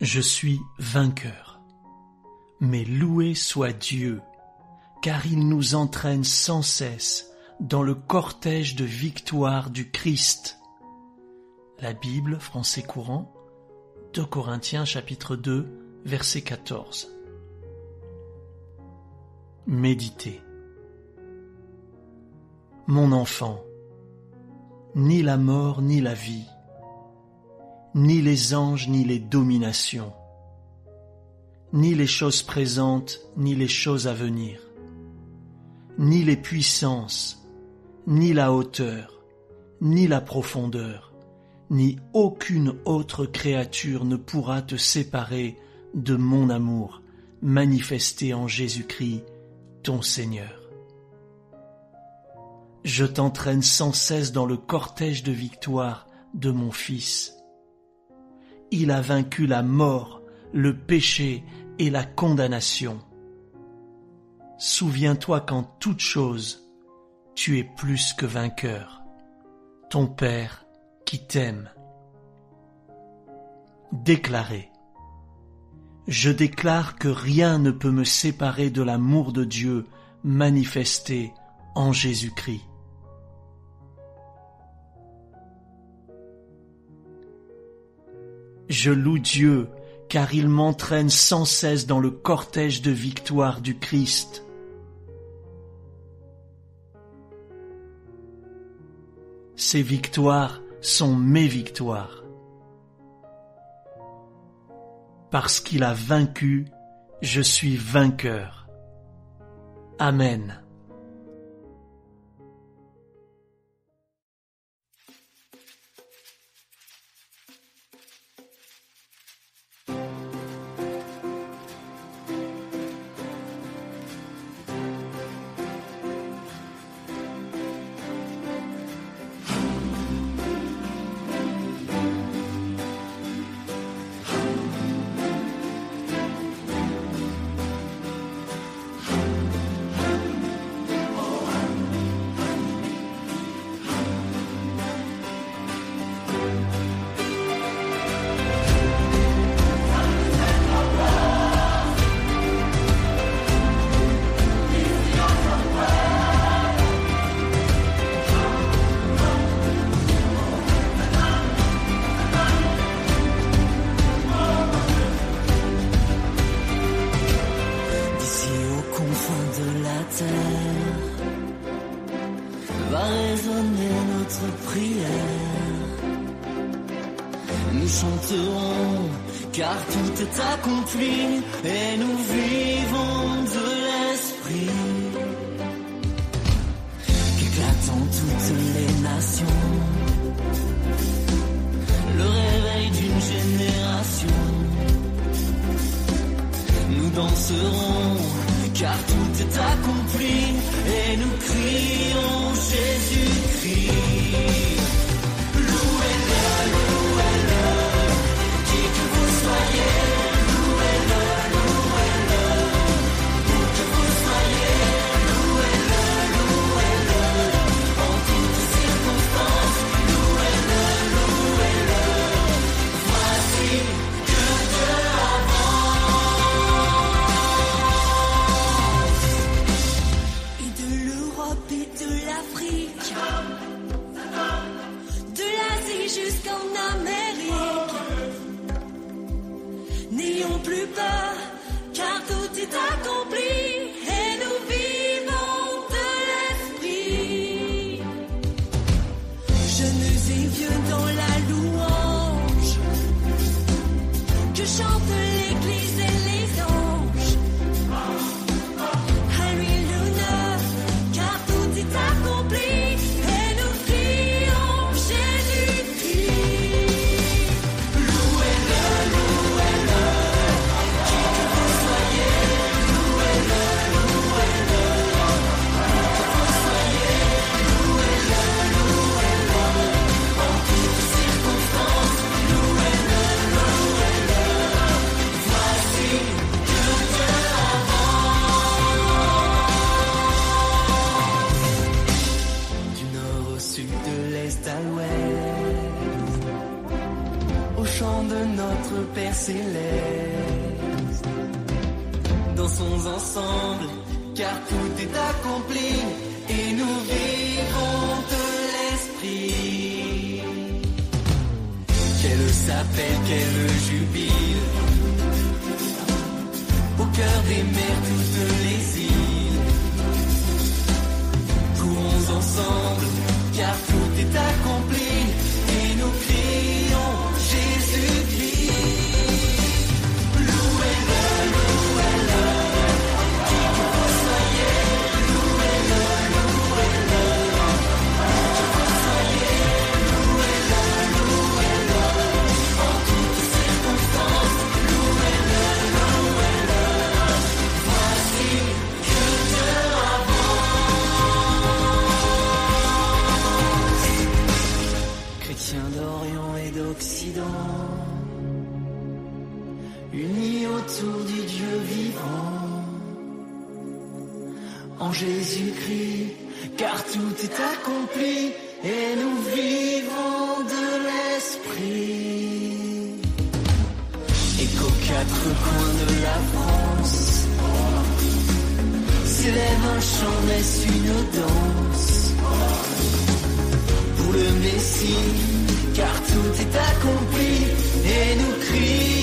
Je suis vainqueur. Mais loué soit Dieu, car il nous entraîne sans cesse dans le cortège de victoire du Christ. La Bible, français courant, 2 Corinthiens chapitre 2, verset 14. Méditez. Mon enfant, ni la mort ni la vie, ni les anges ni les dominations, ni les choses présentes ni les choses à venir, ni les puissances, ni la hauteur, ni la profondeur, ni aucune autre créature ne pourra te séparer de mon amour manifesté en Jésus-Christ, ton Seigneur. Je t'entraîne sans cesse dans le cortège de victoire de mon Fils il a vaincu la mort, le péché et la condamnation. Souviens-toi qu'en toute chose, tu es plus que vainqueur. Ton Père qui t'aime. Déclarez. Je déclare que rien ne peut me séparer de l'amour de Dieu manifesté en Jésus-Christ. Je loue Dieu, car il m'entraîne sans cesse dans le cortège de victoire du Christ. Ces victoires sont mes victoires. Parce qu'il a vaincu, je suis vainqueur. Amen. Nous chanterons car tout est accompli et nous vivons de l'esprit. Qu'éclatant toutes les nations, le réveil d'une génération. Nous danserons car tout plus bas, car tout est accompli et nous vivons de l'esprit. Je nous ai vieux dans la louange. au chant de notre Père céleste. Dansons ensemble, car tout est accompli et nous vivons. Jésus-Christ, car tout est accompli et nous vivons de l'Esprit. Et qu'aux quatre coins de la France. S'élève un chant, naisse une danse. Pour le Messie, car tout est accompli et nous crions